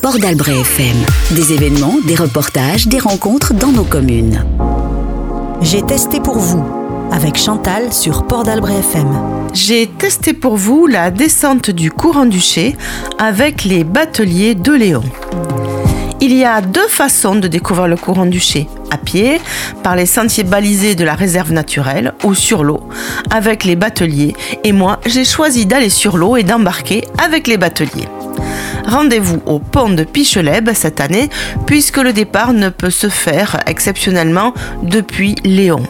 Port d'Albret FM. Des événements, des reportages, des rencontres dans nos communes. J'ai testé pour vous avec Chantal sur Port d'Albret FM. J'ai testé pour vous la descente du courant duché avec les bateliers de Léon. Il y a deux façons de découvrir le courant duché à pied, par les sentiers balisés de la réserve naturelle ou sur l'eau, avec les bateliers. Et moi, j'ai choisi d'aller sur l'eau et d'embarquer avec les bateliers. Rendez-vous au pont de Picheleb cette année, puisque le départ ne peut se faire exceptionnellement depuis Léon.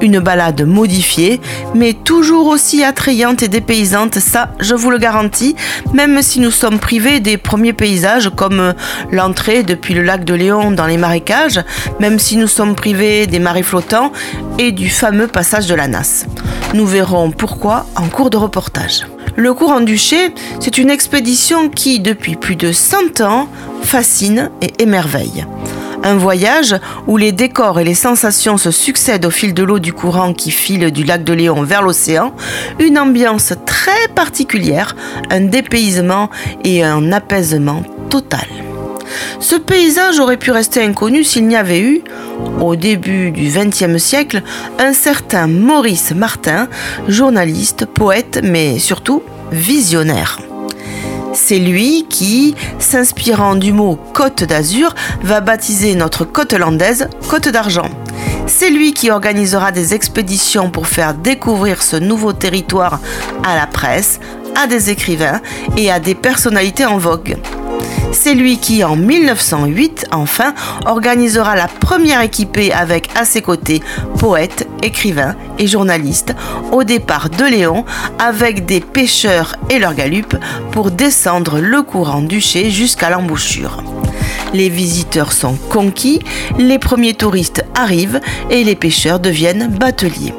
Une balade modifiée, mais toujours aussi attrayante et dépaysante, ça je vous le garantis, même si nous sommes privés des premiers paysages comme l'entrée depuis le lac de Léon dans les marécages, même si nous sommes privés des marais flottants et du fameux passage de la Nasse. Nous verrons pourquoi en cours de reportage. Le courant duché, c'est une expédition qui, depuis plus de 100 ans, fascine et émerveille. Un voyage où les décors et les sensations se succèdent au fil de l'eau du courant qui file du lac de Léon vers l'océan, une ambiance très particulière, un dépaysement et un apaisement total. Ce paysage aurait pu rester inconnu s'il n'y avait eu, au début du XXe siècle, un certain Maurice Martin, journaliste, poète, mais surtout visionnaire. C'est lui qui, s'inspirant du mot Côte d'Azur, va baptiser notre côte landaise Côte d'Argent. C'est lui qui organisera des expéditions pour faire découvrir ce nouveau territoire à la presse, à des écrivains et à des personnalités en vogue. C'est lui qui, en 1908, enfin, organisera la première équipée avec à ses côtés poètes, écrivains et journalistes au départ de Léon avec des pêcheurs et leurs galupes pour descendre le courant duché jusqu'à l'embouchure. Les visiteurs sont conquis, les premiers touristes arrivent et les pêcheurs deviennent bateliers.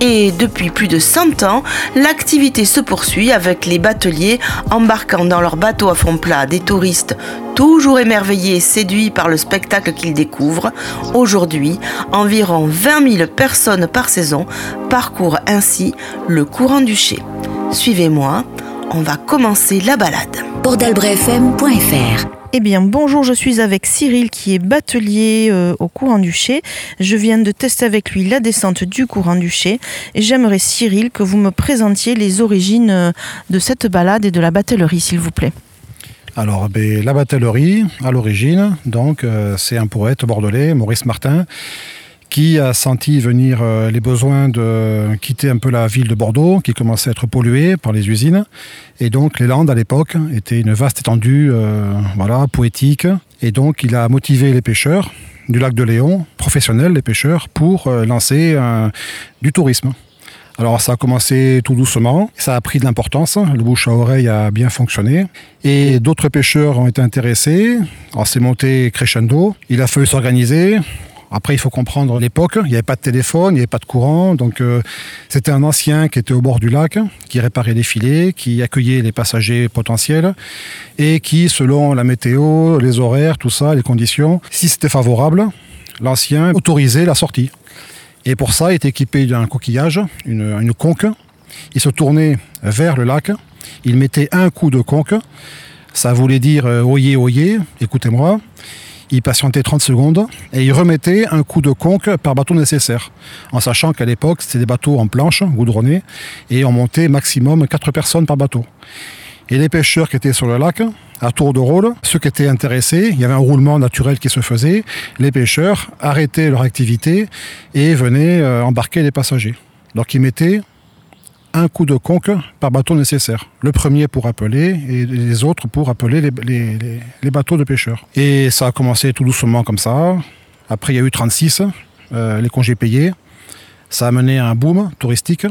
Et depuis plus de 100 ans, l'activité se poursuit avec les bateliers embarquant dans leurs bateaux à fond plat des touristes toujours émerveillés et séduits par le spectacle qu'ils découvrent. Aujourd'hui, environ 20 000 personnes par saison parcourent ainsi le courant du Ché. Suivez-moi, on va commencer la balade. Eh bien, bonjour, je suis avec Cyril qui est batelier euh, au courant du Ché. Je viens de tester avec lui la descente du courant du Ché. Et j'aimerais, Cyril, que vous me présentiez les origines euh, de cette balade et de la batellerie, s'il vous plaît. Alors, ben, la batellerie, à l'origine, donc, euh, c'est un poète bordelais, Maurice Martin, qui a senti venir euh, les besoins de quitter un peu la ville de Bordeaux, qui commençait à être polluée par les usines. Et donc les Landes, à l'époque, étaient une vaste étendue euh, voilà, poétique. Et donc il a motivé les pêcheurs du lac de Léon, professionnels, les pêcheurs, pour euh, lancer du tourisme. Alors ça a commencé tout doucement, ça a pris de l'importance, le bouche à oreille a bien fonctionné et d'autres pêcheurs ont été intéressés. Alors c'est monté crescendo, il a fallu s'organiser, après, il faut comprendre l'époque. Il n'y avait pas de téléphone, il n'y avait pas de courant. Donc, euh, c'était un ancien qui était au bord du lac, qui réparait les filets, qui accueillait les passagers potentiels et qui, selon la météo, les horaires, tout ça, les conditions, si c'était favorable, l'ancien autorisait la sortie. Et pour ça, il était équipé d'un coquillage, une, une conque. Il se tournait vers le lac. Il mettait un coup de conque. Ça voulait dire euh, oyez, oyez, écoutez-moi il patientait 30 secondes et il remettait un coup de conque par bateau nécessaire, en sachant qu'à l'époque, c'était des bateaux en planche, goudronnés, et on montait maximum 4 personnes par bateau. Et les pêcheurs qui étaient sur le lac, à tour de rôle, ceux qui étaient intéressés, il y avait un roulement naturel qui se faisait, les pêcheurs arrêtaient leur activité et venaient euh, embarquer les passagers. Donc ils mettaient un coup de conque par bateau nécessaire. Le premier pour appeler et les autres pour appeler les, bateaux de pêcheurs. Et ça a commencé tout doucement comme ça. Après, il y a eu 36, euh, les congés payés. Ça a mené à un boom touristique.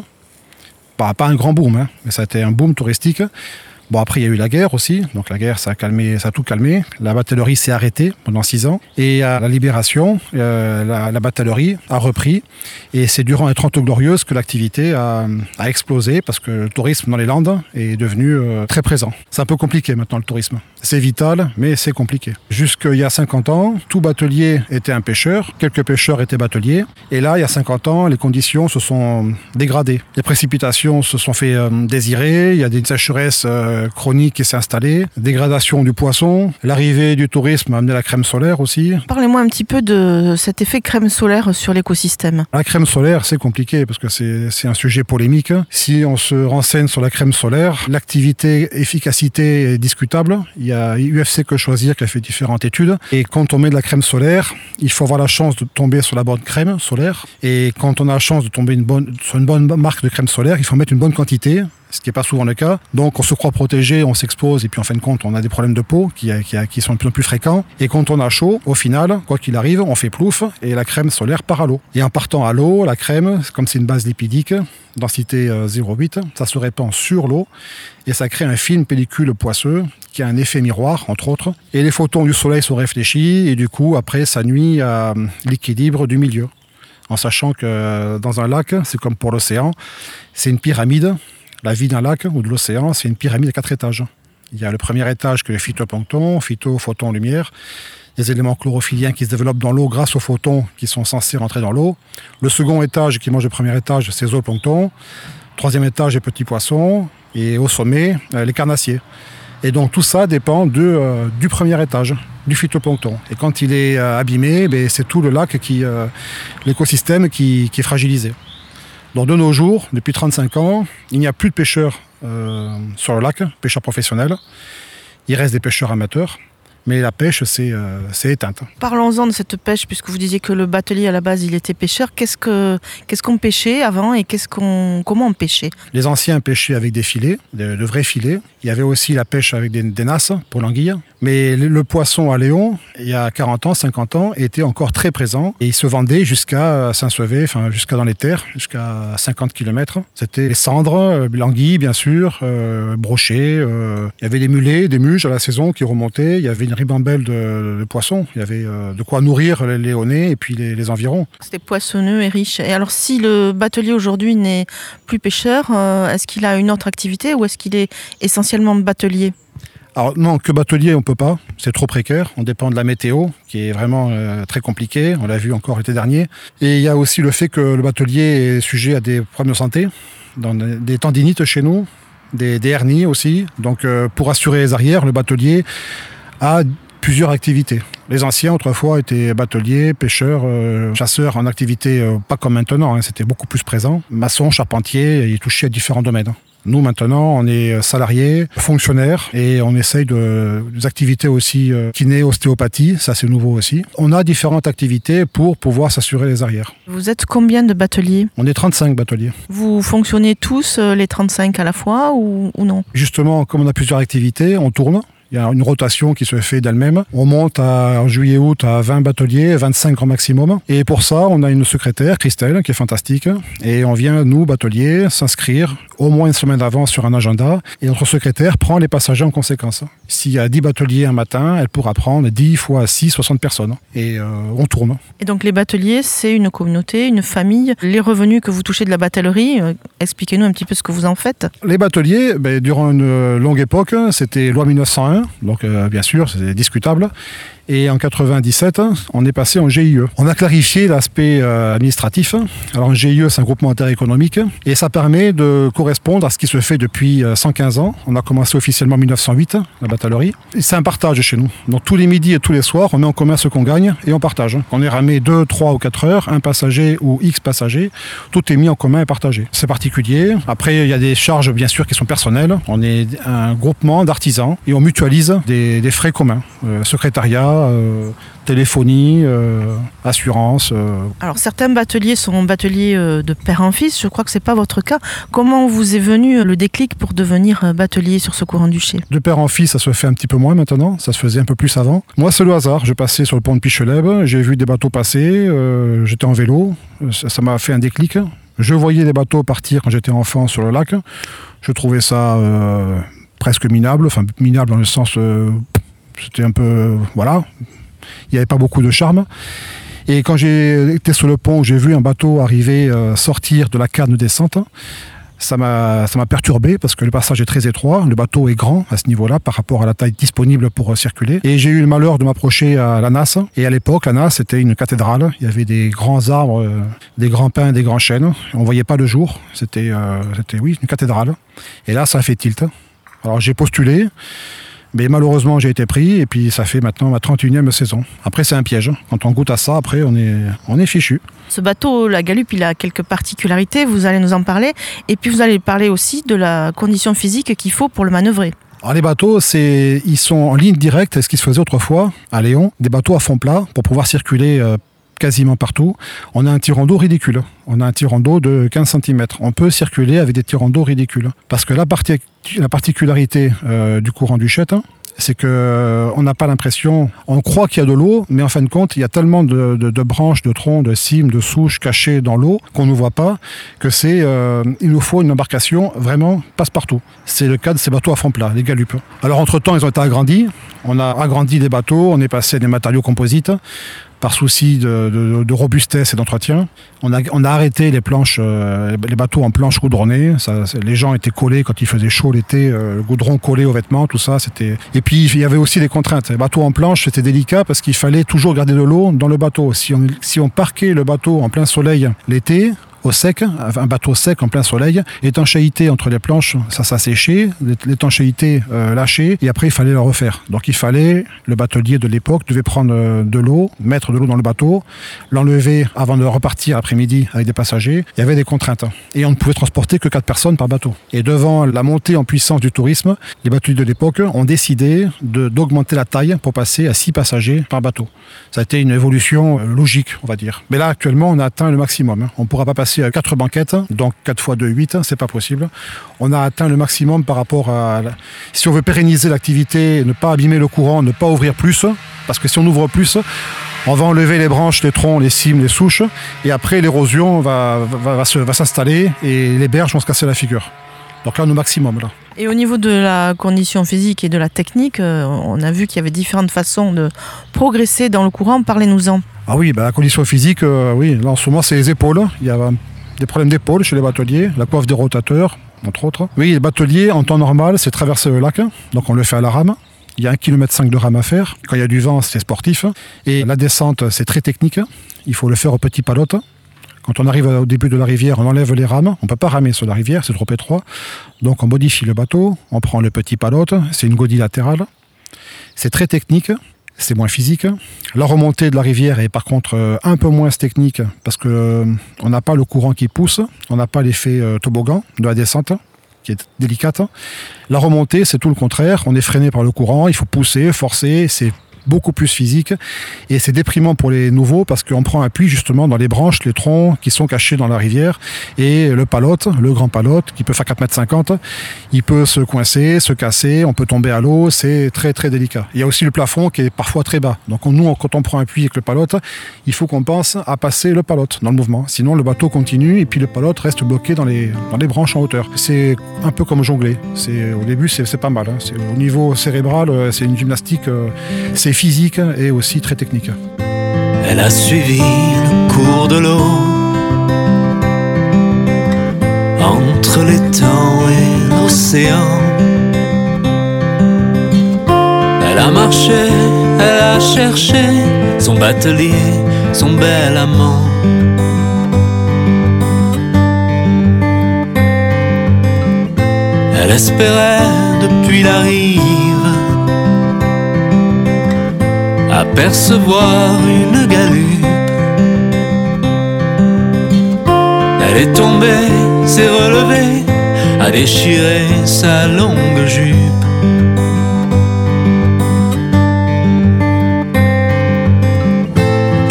Pas, un grand boom, hein, mais ça a été un boom touristique. Bon, après, il y a eu la guerre aussi. Donc, la guerre, ça a, calmé, ça a tout calmé. La batellerie s'est arrêtée pendant six ans. Et à la libération, euh, la, la, a repris. Et c'est durant les 30 glorieuses que l'activité a, a, explosé parce que le tourisme dans les Landes est devenu euh, très présent. C'est un peu compliqué maintenant, le tourisme. C'est vital, mais c'est compliqué. Jusqu'il y a 50 ans, tout batelier était un pêcheur. Quelques pêcheurs étaient bateliers. Et là, il y a 50 ans, les conditions se sont dégradées. Les précipitations se sont fait euh, désirer. Il y a des sécheresses euh, chronique qui s'est installée, dégradation du poisson, l'arrivée du tourisme a amené la crème solaire aussi. Parlez-moi un petit peu de cet effet crème solaire sur l'écosystème. La crème solaire, c'est compliqué parce que c'est un sujet polémique. Si on se renseigne sur la crème solaire, l'activité, efficacité est discutable. Il y a UFC que choisir qui a fait différentes études. Et quand on met de la crème solaire, il faut avoir la chance de tomber sur la bonne crème solaire. Et quand on a la chance de tomber une bonne, sur une bonne marque de crème solaire, il faut mettre une bonne quantité ce qui n'est pas souvent le cas. Donc on se croit protégé, on s'expose et puis en fin de compte on a des problèmes de peau qui, qui, sont de plus en plus fréquents. Et quand on a chaud, au final, quoi qu'il arrive, on fait plouf et la crème solaire part à l'eau. Et en partant à l'eau, la crème, comme c'est une base lipidique, densité 0,8, euh, ça se répand sur l'eau et ça crée un film pellicule poisseux qui a un effet miroir, entre autres. Et les photons du soleil sont réfléchis et du coup, après, ça nuit à l'équilibre du milieu. En sachant que euh, dans un lac, c'est comme pour l'océan, c'est une pyramide la vie d'un lac ou de l'océan, c'est une pyramide à quatre étages. Il y a le premier étage que est phytoplancton, phyto, photon, lumière. Les éléments chlorophylliens qui se développent dans l'eau grâce aux photons qui sont censés rentrer dans l'eau. Le second étage qui mange le premier étage, c'est zooplancton. Troisième étage, les petits poissons. Et au sommet, euh, les carnassiers. Et donc tout ça dépend euh, du premier étage, du phytoplancton. Et quand il est euh, abîmé, ben, c'est tout le lac, qui, l'écosystème qui est fragilisé. Donc de nos jours, depuis 35 ans, il n'y a plus de pêcheurs euh, sur le lac, pêcheurs professionnels. Il reste des pêcheurs amateurs mais la pêche c'est euh, éteinte. Parlons-en de cette pêche, puisque vous disiez que le batelier à la base il était pêcheur. Qu'est-ce qu'on ce pêchait avant et qu'est-ce qu'on comment on pêchait? Les anciens pêchaient avec des filets, de, vrais filets. Il y avait aussi la pêche avec des, des nasses pour l'anguille. Mais le, poisson à Léon, il y a 40 ans, 50 ans, était encore très présent et il se vendait jusqu'à Saint-Sauvé, enfin jusqu'à dans les terres, jusqu'à 50 km. C'était les cendres, euh, l'anguille bien sûr, euh, brochets. Euh, il y avait des mulets, des muges à la saison qui remontaient. Il y avait une ribambelle de, poissons. Il y avait euh, de quoi nourrir les Léonais et puis les, environs. C'était poissonneux et riche. Et alors, si le batelier aujourd'hui n'est plus pêcheur, euh, est-ce qu'il a une autre activité ou est-ce qu'il est essentiellement batelier? Alors non, que batelier, on peut pas. C'est trop précaire. On dépend de la météo, qui est vraiment euh, très compliquée. On l'a vu encore l'été dernier. Et il y a aussi le fait que le batelier est sujet à des problèmes de santé, dans des tendinites chez nous, des, hernies aussi. Donc pour assurer les arrières, le batelier a plusieurs activités. Les anciens, autrefois, étaient bateliers, pêcheurs, euh, chasseurs en activité, euh, pas comme maintenant, hein, c'était beaucoup plus présent. Maçons, charpentiers, ils touchaient à différents domaines. Nous, maintenant, on est salariés, fonctionnaires, et on essaye de, des activités aussi euh, kiné, ostéopathie, ça c'est nouveau aussi. On a différentes activités pour pouvoir s'assurer les arrières. Vous êtes combien de bateliers? On est 35 bateliers. Vous fonctionnez tous les 35 à la fois ou, ou non? Justement, comme on a plusieurs activités, on tourne. Il y a une rotation qui se fait d'elle-même. On monte en juillet-août à 20 bateliers, 25 grand maximum. Et pour ça, on a une secrétaire, Christelle, qui est fantastique. Et on vient, nous, bateliers, s'inscrire au moins une semaine d'avance sur un agenda. Et notre secrétaire prend les passagers en conséquence. S'il y a 10 bateliers un matin, elle pourra prendre 10 fois 6, 60 personnes. Et euh, on tourne. Et donc les bateliers, c'est une communauté, une famille. Les revenus que vous touchez de la batellerie, euh, expliquez-nous un petit peu ce que vous en faites. Les bateliers, ben, durant une longue époque, c'était loi 1901 donc euh, bien sûr, c'est discutable. Et en 97, on est passé en GIE. On a clarifié l'aspect euh, administratif. Alors un GIE, c'est un groupement interéconomique et ça permet de correspondre à ce qui se fait depuis 115 euh, ans. On a commencé officiellement en 1908, la batellerie. C'est un partage chez nous. Donc tous les midis et tous les soirs, on met en commun ce qu'on gagne et on partage. On est ramé 2, 3 ou 4 heures, un passager ou X passagers, tout est mis en commun et partagé. C'est particulier. Après, il y a des charges bien sûr qui sont personnelles. On est un groupement d'artisans et on mutualise des, frais communs. Euh, secrétariat, euh, téléphonie, euh, assurance. Euh. Alors certains bateliers sont bateliers de père en fils, je crois que ce n'est pas votre cas. Comment vous est venu le déclic pour devenir batelier sur ce courant duché De père en fils, ça se fait un petit peu moins maintenant, ça se faisait un peu plus avant. Moi, c'est le hasard, je passais sur le pont de Picheleb, j'ai vu des bateaux passer, j'étais en vélo, ça m'a fait un déclic. Je voyais des bateaux partir quand j'étais enfant sur le lac. Je trouvais ça presque minable, enfin minable dans le sens c'était un peu. Voilà. Il n'y avait pas beaucoup de charme. Et quand j'ai été sur le pont, j'ai vu un bateau arriver, euh, sortir de la canne de descente. Ça m'a, perturbé parce que le passage est très étroit, le bateau est grand à ce niveau-là par rapport à la taille disponible pour euh, circuler. Et j'ai eu le malheur de m'approcher à la NAS. Et à l'époque, la NAS c'était une cathédrale. Il y avait des grands arbres, euh, des grands pins, des grands chênes. On voyait pas le jour. C'était, c'était oui, une cathédrale. Et là, ça a fait tilt. Alors j'ai postulé, mais malheureusement j'ai été pris et puis ça fait maintenant ma 31e saison. Après c'est un piège. Quand on goûte à ça, après on est, on est fichu. Ce bateau, la Galup, il a quelques particularités, vous allez nous en parler. Et puis vous allez parler aussi de la condition physique qu'il faut pour le manœuvrer. Alors les bateaux, c'est, ils sont en ligne directe, ce qui se faisait autrefois à Léon, des bateaux à fond plat pour pouvoir circuler euh, quasiment partout. On a un tirant d'eau ridicule. On a un tirant d'eau de 15 cm. On peut circuler avec des tirants d'eau ridicules. Parce que la, parti- la particularité euh, du courant du Chet, hein, c'est que euh, on n'a pas l'impression, on croit qu'il y a de l'eau, mais en fin de compte, il y a tellement de, branches, de troncs, de cimes, de souches cachées dans l'eau qu'on ne voit pas, que c'est, euh, il nous faut une embarcation vraiment passe-partout. C'est le cas de ces bateaux à fond plat, les galupes. Alors entre-temps, ils ont été agrandis. On a agrandi les bateaux, on est passé des matériaux composites par souci de, robustesse et d'entretien. On a, arrêté les planches, euh, les bateaux en planches goudronnées. Les gens étaient collés quand il faisait chaud l'été, euh, le goudron collé aux vêtements, tout ça. C'était. Et puis il y avait aussi des contraintes. Les bateaux en planche, c'était délicat parce qu'il fallait toujours garder de l'eau dans le bateau. Si on parquait le bateau en plein soleil l'été, au sec, un bateau sec en plein soleil, étanchéité entre les planches, ça s'asséchait, l'étanchéité euh, lâchée, et après il fallait le refaire. Donc il fallait, le batelier de l'époque devait prendre euh, de l'eau, mettre de l'eau dans le bateau, l'enlever avant de repartir après-midi avec des passagers. Il y avait des contraintes. Et on ne pouvait transporter que 4 personnes par bateau. Et devant la montée en puissance du tourisme, les bateliers de l'époque ont décidé d'augmenter la taille pour passer à 6 passagers par bateau. Ça a été une évolution euh, logique, on va dire. Mais là, actuellement, on a atteint le maximum. hein. On ne pourra pas passer à 4 banquettes, donc 4 fois 2, 8, c'est pas possible. On a atteint le maximum par rapport à... Si on veut pérenniser l'activité, ne pas abîmer le courant, ne pas ouvrir plus, parce que si on ouvre plus, on va enlever les branches, les troncs, les cimes, les souches, et après l'érosion va, va, s'installer et les berges vont se casser la figure. Donc là, on est maximum. Là. Et au niveau de la condition physique et de la technique, euh, on a vu qu'il y avait différentes façons de progresser dans le courant. Parlez-nous-en. Ah oui, bah, la condition physique, euh, oui, là en ce moment c'est les épaules. Il y a euh, des problèmes d'épaule chez les bateliers, la coiffe des rotateurs, entre autres. Oui, les bateliers, en temps normal, c'est traverser le lac, donc on le fait à la rame. Il y a 1,5 km de rame à faire. Quand il y a du vent, c'est sportif. Et la descente, c'est très technique. Il faut le faire au petit palote. Quand on arrive au début de la rivière, on enlève les rames. On ne peut pas ramer sur la rivière, c'est trop étroit. Donc on modifie le bateau, on prend le petit palote, c'est une godille latérale. C'est très technique, c'est moins physique. La remontée de la rivière est par contre euh, un peu moins technique parce que euh, on n'a pas le courant qui pousse, on n'a pas l'effet euh, toboggan de la descente qui est délicate. La remontée, c'est tout le contraire. On est freiné par le courant, il faut pousser, forcer, c'est beaucoup plus physique et c'est déprimant pour les nouveaux parce qu'on prend appui justement dans les branches, les troncs qui sont cachés dans la rivière et le palote, le grand palote qui peut faire 4,50 m, il peut se coincer, se casser, on peut tomber à l'eau, c'est très très délicat. Il y a aussi le plafond qui est parfois très bas. Donc on- nous, quand on prend appui avec le palote, il faut qu'on pense à passer le palote dans le mouvement. Sinon le bateau continue et puis le palote reste bloqué dans les, branches en hauteur. C'est un peu comme jongler. C'est, au début, c'est, c'est pas mal. hein. C'est, au niveau cérébral, euh, c'est une gymnastique, euh, physique et aussi très technique. Elle a suivi le cours de l'eau entre les temps et l'océan. Elle a marché, elle a cherché son batelier, son bel amant. Elle espérait depuis la rive apercevoir une galupe. Elle est tombée, s'est relevée, a déchiré sa longue jupe.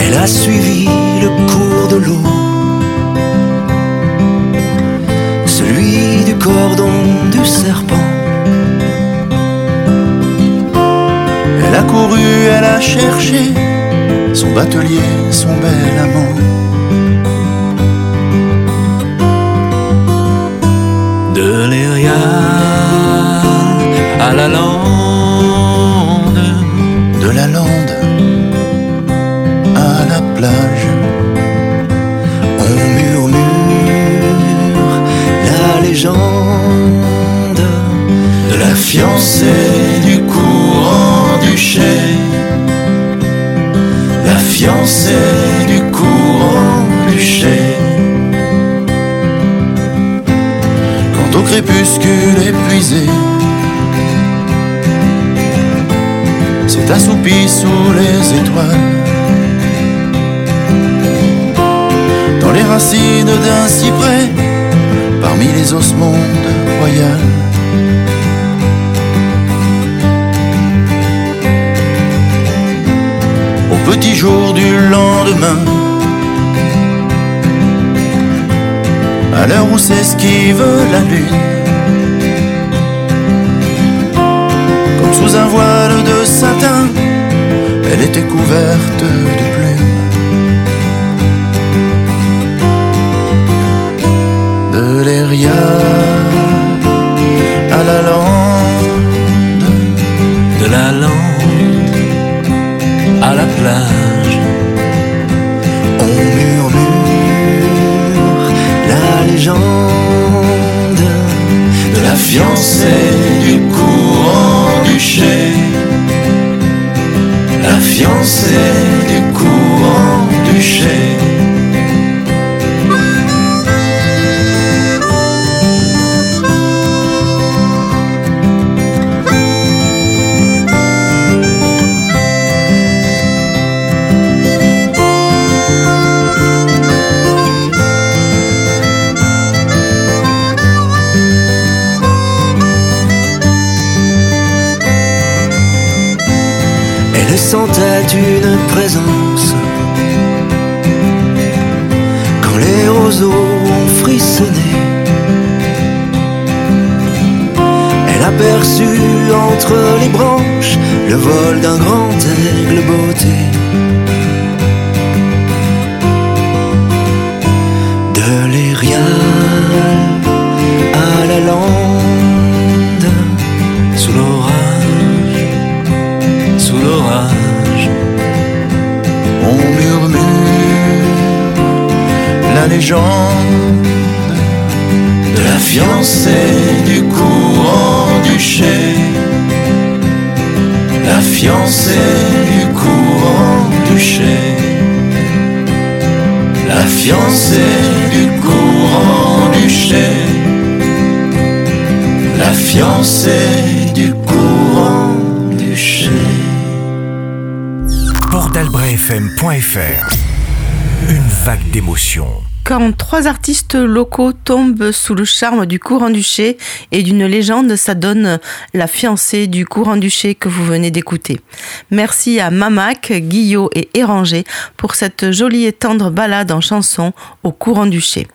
Elle a suivi le cours de l'eau, celui du cordon du serpent. Elle a couru, elle a cherché son batelier, son bel amant. De l'Érial à la lande, de la lande à la plage, on murmure la légende. De la fiancée du courant du chai. Quand au crépuscule épuisé, s'est assoupi sous les étoiles, dans les racines d'un cyprès, parmi les osmondes royales. Petit jour du lendemain, à l'heure où s'esquive la lune. Comme sous un voile de satin, elle était couverte de plumes. De l'aéria la plage. on murmure la légende de la fiancée du courant du chai. La fiancée du courant du chai. Une présence quand les roseaux ont frissonné. Elle aperçut entre les branches le vol d'un grand aigle beauté. De l'Érial à la lande, la légende de la fiancée du courant du. La fiancée du courant du chai. La fiancée du courant du. La fiancée du courant du chai. Port-d'Albret-FM.fr Une vague d'émotions. Quand trois artistes locaux tombent sous le charme du courant-duché et d'une légende, ça donne la fiancée du courant-duché que vous venez d'écouter. Merci à Mamac, Guillot et Éranger pour cette jolie et tendre balade en chanson au courant-duché.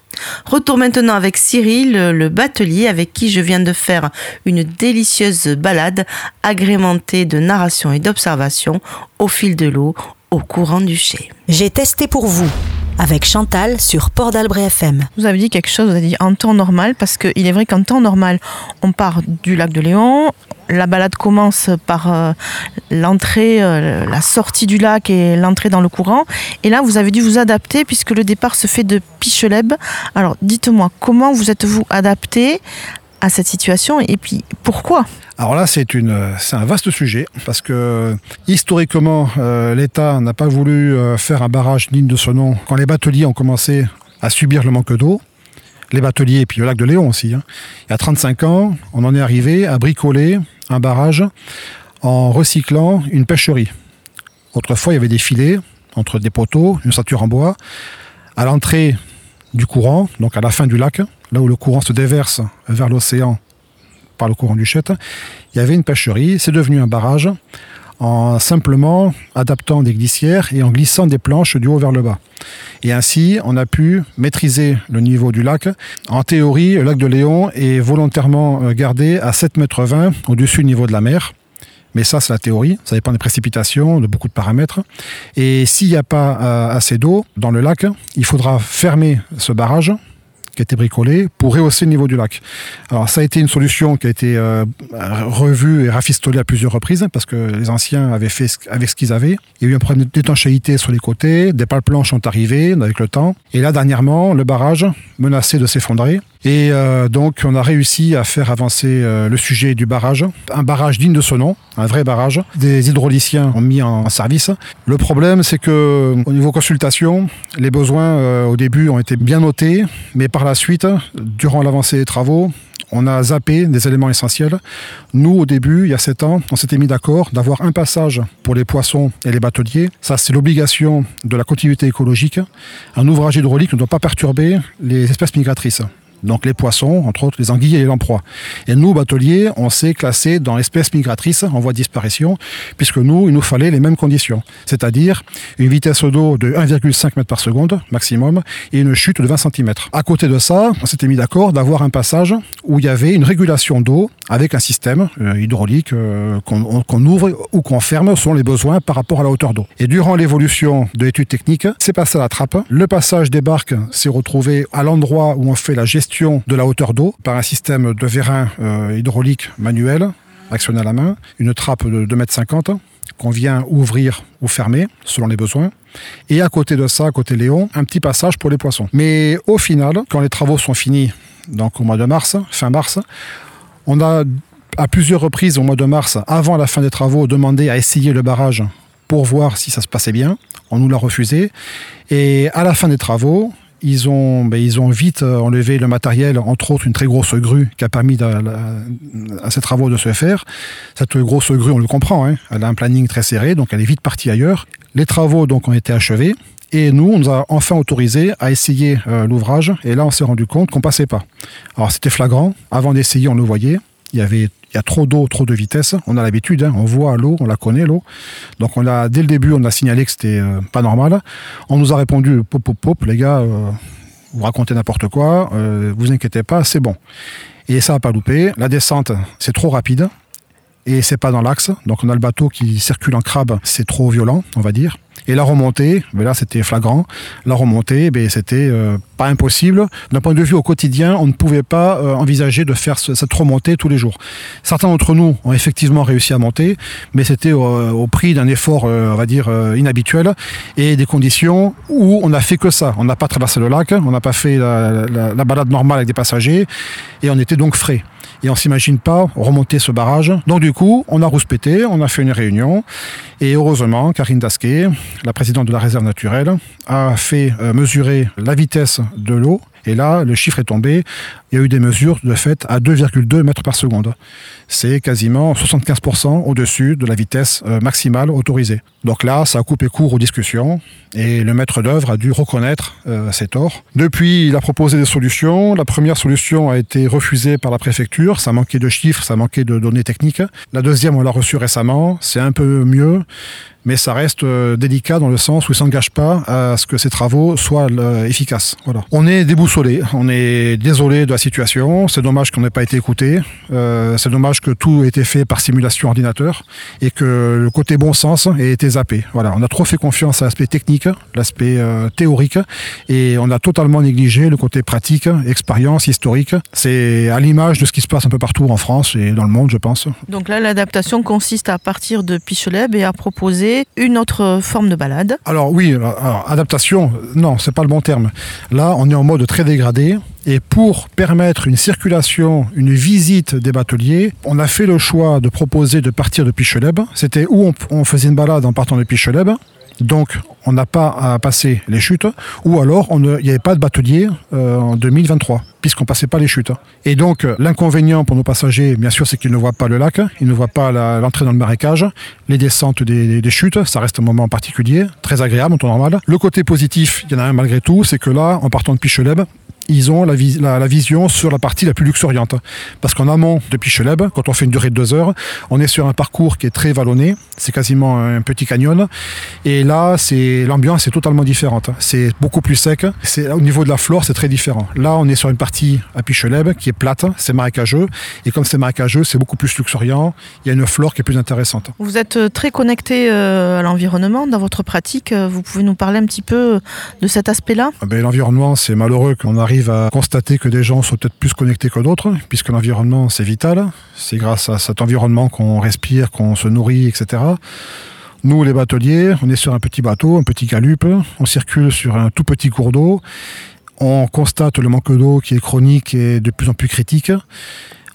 Retour maintenant avec Cyril, le batelier avec qui je viens de faire une délicieuse balade agrémentée de narration et d'observation au fil de l'eau au courant-duché. J'ai testé pour vous avec Chantal sur Port d'Albret FM. Vous avez dit quelque chose, vous avez dit en temps normal, parce qu'il est vrai qu'en temps normal, on part du lac de Léon, la balade commence par euh, l'entrée, euh, la sortie du lac et l'entrée dans le courant. Et là, vous avez dû vous adapter puisque le départ se fait de Picheleb. Alors, dites-moi, comment vous êtes-vous adapté à cette situation et puis pourquoi? Alors là, c'est un vaste sujet parce que historiquement, euh, l'État n'a pas voulu euh, faire un barrage digne de ce nom quand les bateliers ont commencé à subir le manque d'eau. Les bateliers et puis le lac de Léon aussi. hein. Il y a 35 ans, on en est arrivé à bricoler un barrage en recyclant une pêcherie. Autrefois, il y avait des filets entre des poteaux, une ceinture en bois. À l'entrée du courant, donc à la fin du lac, là où le courant se déverse vers l'océan par le courant du Chète, il y avait une pêcherie, c'est devenu un barrage en simplement adaptant des glissières et en glissant des planches du haut vers le bas. Et ainsi, on a pu maîtriser le niveau du lac. En théorie, le lac de Léon est volontairement gardé à 7,20 mètres au-dessus du niveau de la mer. Mais ça, c'est la théorie. Ça dépend des précipitations, de beaucoup de paramètres. Et s'il n'y a pas euh, assez d'eau dans le lac, il faudra fermer ce barrage qui a été bricolé pour rehausser le niveau du lac. Alors ça a été une solution qui a été euh, revue et rafistolée à plusieurs reprises parce que les anciens avaient fait avec ce qu'ils avaient. Il y a eu un problème d'étanchéité sur les côtés, des pales planches sont arrivées avec le temps. Et là dernièrement, le barrage menaçait de s'effondrer. Et euh, donc on a réussi à faire avancer euh, le sujet du barrage. Un barrage digne de ce nom, un vrai barrage. Des hydrauliciens ont mis en service. Le problème c'est que au niveau consultation, les besoins au début ont été bien notés, mais par la suite, durant l'avancée des travaux, on a zappé des éléments essentiels. Nous, au début, il y a 7 ans, on s'était mis d'accord d'avoir un passage pour les poissons et les bateliers. Ça, c'est l'obligation de la continuité écologique. Un ouvrage hydraulique ne doit pas perturber les espèces migratrices donc les poissons, entre autres les anguilles et les lamproies. Et nous, bateliers, on s'est classé dans espèces migratrices en voie de disparition, puisque nous, il nous fallait les mêmes conditions, c'est-à-dire une vitesse d'eau de 1,5 m par seconde maximum et une chute de 20 cm. À côté de ça, on s'était mis d'accord d'avoir un passage où il y avait une régulation d'eau avec un système euh, hydraulique euh, qu'on ouvre ou qu'on ferme selon les besoins par rapport à la hauteur d'eau. Et durant l'évolution de l'étude technique, c'est passé à la trappe. Le passage des barques s'est retrouvé à l'endroit où on fait la gestion de la hauteur d'eau par un système de vérin euh, hydraulique manuel, actionné à la main, une trappe de 2,50 m qu'on vient ouvrir ou fermer selon les besoins. Et à côté de ça, à côté Léon, un petit passage pour les poissons. Mais au final, quand les travaux sont finis, donc au mois de mars, fin mars, on a à plusieurs reprises au mois de mars, avant la fin des travaux, demandé à essayer le barrage pour voir si ça se passait bien. On nous l'a refusé. Et à la fin des travaux, ils ont, ben, vite euh, enlevé le matériel, entre autres une très grosse grue qui a permis à ces travaux de se faire. Cette grosse grue, on le comprend, hein, elle a un planning très serré, donc elle est vite partie ailleurs. Les travaux donc ont été achevés. Et nous, on nous a enfin autorisé à essayer euh, l'ouvrage. Et là, on s'est rendu compte qu'on passait pas. Alors, c'était flagrant. Avant d'essayer, on le voyait. Il y avait a trop d'eau, trop de vitesse. On a l'habitude, hein. on voit l'eau, on la connaît l'eau. Donc on a, dès le début, on a signalé que c'était euh, pas normal. On nous a répondu pop pop pop, les gars, euh, vous racontez n'importe quoi, vous inquiétez pas, c'est bon. Et ça n'a pas loupé. La descente, c'est trop rapide et c'est pas dans l'axe. Donc on a le bateau qui circule en crabe, c'est trop violent, on va dire. Et la remontée, mais là c'était flagrant, la remontée, ben, c'était euh, pas impossible. D'un point de vue au quotidien, on ne pouvait pas euh, envisager de faire cette remontée tous les jours. Certains d'entre nous ont effectivement réussi à monter, mais c'était au, prix d'un effort, euh, on va dire, inhabituel et des conditions où on n'a fait que ça. On n'a pas traversé le lac, on n'a pas fait la balade normale avec des passagers et on était donc frais et on s'imagine pas remonter ce barrage. Donc du coup, on a rouspété, on a fait une réunion et heureusement, Karine Dasquet, la présidente de la réserve naturelle, a fait euh, mesurer la vitesse de l'eau et là, le chiffre est tombé. Il y a eu des mesures de fait à 2,2 mètres par seconde. C'est quasiment 75% au-dessus de la vitesse euh, maximale autorisée. Donc là, ça a coupé court aux discussions et le maître d'œuvre a dû reconnaître euh, ses torts. Depuis, il a proposé des solutions. La première solution a été refusée par la préfecture. Ça manquait de chiffres, ça manquait de données techniques. La deuxième, on l'a reçue récemment. C'est un peu mieux mais ça reste euh, délicat dans le sens où il ne s'engage pas à ce que ces travaux soient euh, efficaces. Voilà. On est déboussolé, on est désolé de la situation, c'est dommage qu'on n'ait pas été écouté, euh, c'est dommage que tout ait été fait par simulation ordinateur et que le côté bon sens ait été zappé. Voilà, on a trop fait confiance à l'aspect technique, l'aspect théorique et on a totalement négligé le côté pratique, expérience, historique. C'est à l'image de ce qui se passe un peu partout en France et dans le monde, je pense. Donc là, l'adaptation consiste à partir de Picheleb et à proposer une autre forme de balade Alors oui, adaptation, non, c'est pas le bon terme. Là, on est en mode très dégradé. Et pour permettre une circulation, une visite des bateliers, on a fait le choix de proposer de partir de Picheleb. C'était où on, faisait une balade en partant de Picheleb. Donc, on n'a pas à passer les chutes, ou alors il n'y avait pas de batelier euh, en 2023, puisqu'on ne passait pas les chutes. Et donc, l'inconvénient pour nos passagers, bien sûr, c'est qu'ils ne voient pas le lac, ils ne voient pas l'entrée dans le marécage, les descentes des, des, chutes, ça reste un moment particulier, très agréable en temps normal. Le côté positif, il y en a un malgré tout, c'est que là, en partant de Picheleb, ils ont la, la, vision sur la partie la plus luxuriante. Parce qu'en amont de Picheleb, quand on fait une durée de deux heures, on est sur un parcours qui est très vallonné, c'est quasiment un petit canyon. Et là, l'ambiance est totalement différente. C'est beaucoup plus sec. Au niveau de la flore, c'est très différent. Là, on est sur une partie à Picheleb qui est plate, c'est marécageux. Et comme c'est marécageux, c'est beaucoup plus luxuriant. Il y a une flore qui est plus intéressante. Vous êtes euh, très connecté euh, à l'environnement dans votre pratique. Euh, vous pouvez nous parler un petit peu de cet aspect-là? Ah ben, L'environnement, c'est malheureux qu'on arrive à constater que des gens sont peut-être plus connectés que d'autres, puisque l'environnement, c'est vital. C'est grâce à cet environnement qu'on respire, qu'on se nourrit, etc. Nous, les bateliers, on est sur un petit bateau, un petit galupe, on circule sur un tout petit cours d'eau, on constate le manque d'eau qui est chronique et de plus en plus critique.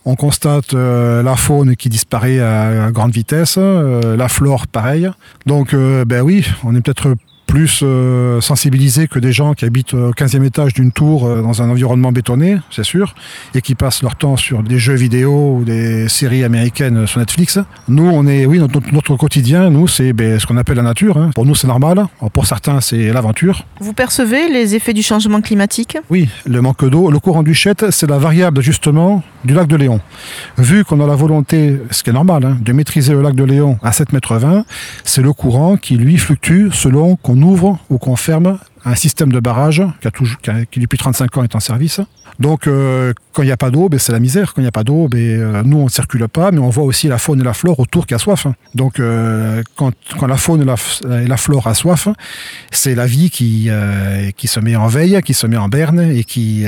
On constate euh, la faune qui disparaît à, grande vitesse, euh, la flore pareil. Donc, euh, ben oui, on est peut-être plus euh, sensibilisés que des gens qui habitent au 15e étage d'une tour euh, dans un environnement bétonné, c'est sûr, et qui passent leur temps sur des jeux vidéo ou des séries américaines sur Netflix. Nous, on est, oui, notre, notre quotidien, nous, c'est ben, ce qu'on appelle la nature. hein. Pour nous, c'est normal. Pour certains, c'est l'aventure. Vous percevez les effets du changement climatique? Oui, le manque d'eau. Le courant du Chet, c'est la variable d'ajustement du lac de Léon. Vu qu'on a la volonté, ce qui est normal, hein, de maîtriser le lac de Léon à 7,20 mètres, c'est le courant qui, lui, fluctue selon qu'on ouvre ou qu'on ferme un système de barrage qui, a toujours, qui, depuis 35 ans est en service. Donc, euh, quand il n'y a pas d'eau, ben, c'est la misère. Quand il n'y a pas d'eau, ben, euh, nous, on ne circule pas, mais on voit aussi la faune et la flore autour qui a soif. Donc, euh, quand, quand la faune et la, flore a soif, c'est la vie qui, qui se met en veille, qui se met en berne et qui,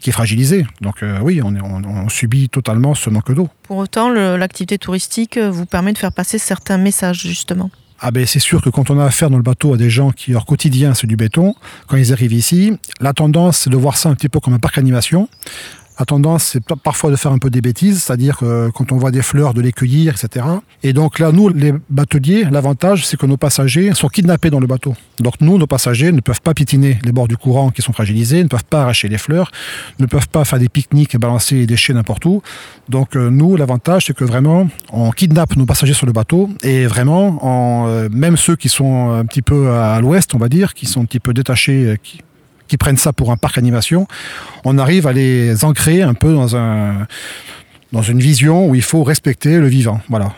qui est fragilisée. Donc, oui, on, subit totalement ce manque d'eau. Pour autant, l'activité touristique vous permet de faire passer certains messages, justement. Ah ben c'est sûr que quand on a affaire dans le bateau à des gens qui leur quotidien c'est du béton, quand ils arrivent ici, la tendance c'est de voir ça un petit peu comme un parc animation. La tendance c'est pa- parfois de faire un peu des bêtises, c'est-à-dire quand on voit des fleurs, de les cueillir, etc. Et donc là, nous, les bateliers, l'avantage c'est que nos passagers sont kidnappés dans le bateau. Donc nous, nos passagers ne peuvent pas piétiner les bords du courant qui sont fragilisés, ne peuvent pas arracher les fleurs, ne peuvent pas faire des pique-niques et balancer les déchets n'importe où. Donc euh, nous, l'avantage, c'est que vraiment, on kidnappe nos passagers sur le bateau et vraiment, en, euh, même ceux qui sont un petit peu à l'ouest, on va dire, qui sont un petit peu détachés, euh, qui, qui prennent ça pour un parc animation, on arrive à les ancrer un peu dans un dans une vision où il faut respecter le vivant, voilà,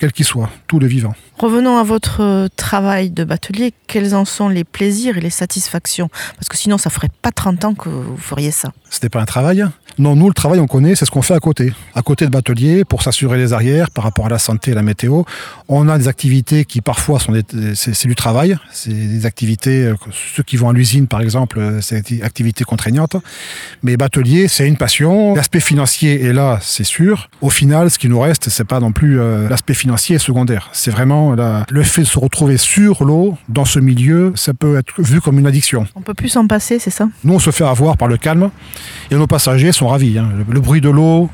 quel qu'il soit, tout le vivant. Revenons à votre euh, travail de batelier. Quels en sont les plaisirs et les satisfactions? Parce que sinon, ça ferait pas 30 ans que vous feriez ça. C'était pas un travail. Non, nous, le travail, on connaît, c'est ce qu'on fait à côté. À côté de batelier, pour s'assurer les arrières par rapport à la santé et la météo. On a des activités qui, parfois, sont des, c'est, du travail. C'est des activités, euh, ceux qui vont à l'usine, par exemple, euh, c'est des activités contraignantes. Mais batelier, c'est une passion. L'aspect financier est là, c'est sûr. Au final, ce qui nous reste, c'est pas non plus euh, l'aspect financier est secondaire. C'est vraiment la- le fait de se retrouver sur l'eau, dans ce milieu, ça peut être vu comme une addiction. On peut plus s'en passer, c'est ça? Nous, on se fait avoir par le calme et nos passagers sont hein. Le, bruit de l'eau,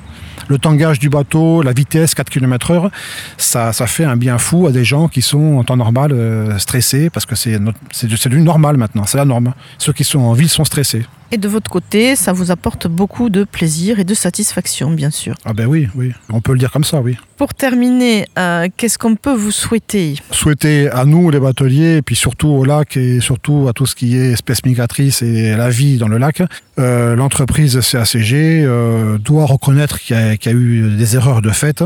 le tangage du bateau, la vitesse 4 km heure, ça, ça fait un bien fou à des gens qui sont en temps normal euh, stressés parce que c'est c'est du normal maintenant, c'est la norme. Ceux qui sont en ville sont stressés. Et de votre côté, ça vous apporte beaucoup de plaisir et de satisfaction, bien sûr. Ah ben oui, oui, on peut le dire comme ça, oui. Pour terminer, euh, qu'est-ce qu'on peut vous souhaiter? Souhaiter à nous, les bateliers, et puis surtout au lac et surtout à tout ce qui est espèces migratrices et la vie dans le lac, euh, l'entreprise CACG euh, doit reconnaître qu'il y, y a eu des erreurs de fait.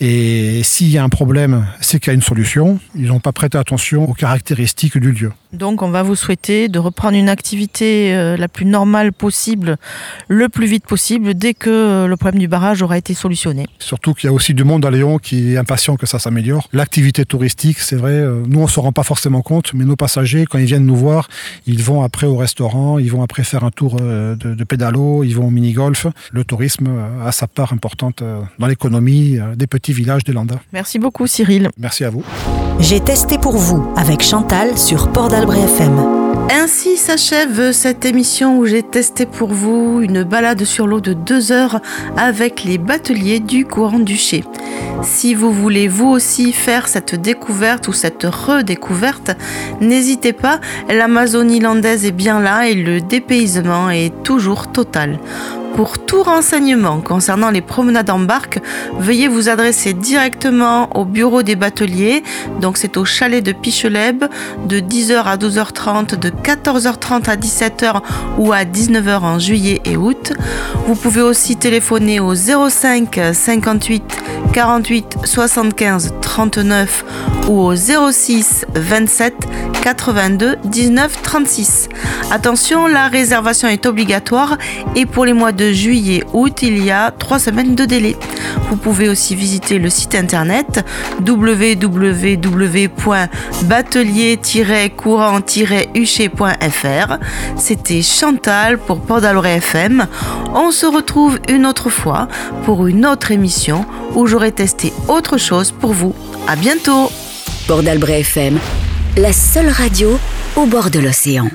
Et s'il y a un problème, c'est qu'il y a une solution. Ils n'ont pas prêté attention aux caractéristiques du lieu. Donc, on va vous souhaiter de reprendre une activité euh, la plus normale possible, le plus vite possible, dès que euh, le problème du barrage aura été solutionné. Surtout qu'il y a aussi du monde à Léon qui est impatient que ça s'améliore. L'activité touristique, c'est vrai, euh, nous on ne se rend pas forcément compte, mais nos passagers, quand ils viennent nous voir, ils vont après au restaurant, ils vont après faire un tour de, de pédalo, ils vont au mini-golf. Le tourisme a sa part importante dans l'économie des petits villages des Landas. Merci beaucoup, Cyril. Merci à vous. J'ai testé pour vous avec Chantal sur Port d'Albret FM. Ainsi s'achève cette émission où j'ai testé pour vous une balade sur l'eau de deux heures avec les bateliers du courant du Ché. Si vous voulez vous aussi faire cette découverte ou cette redécouverte, n'hésitez pas, l'Amazonie landaise est bien là et le dépaysement est toujours total. Pour tout renseignement concernant les promenades en barque, veuillez vous adresser directement au bureau des bateliers. Donc c'est au chalet de Picheleb de 10h à 12h30, de 14h30 à 17h ou à 19h en juillet et août. Vous pouvez aussi téléphoner au 05 58 48 75 39 ou au 06 27 82 19 36. Attention, la réservation est obligatoire et pour les mois de juillet août, il y a trois semaines de délai. Vous pouvez aussi visiter le site internet www.batelier-courant-huchet.fr. C'était Chantal pour Port FM. On se retrouve une autre fois pour une autre émission où j'aurai testé autre chose pour vous. À bientôt! Port FM, la seule radio au bord de l'océan.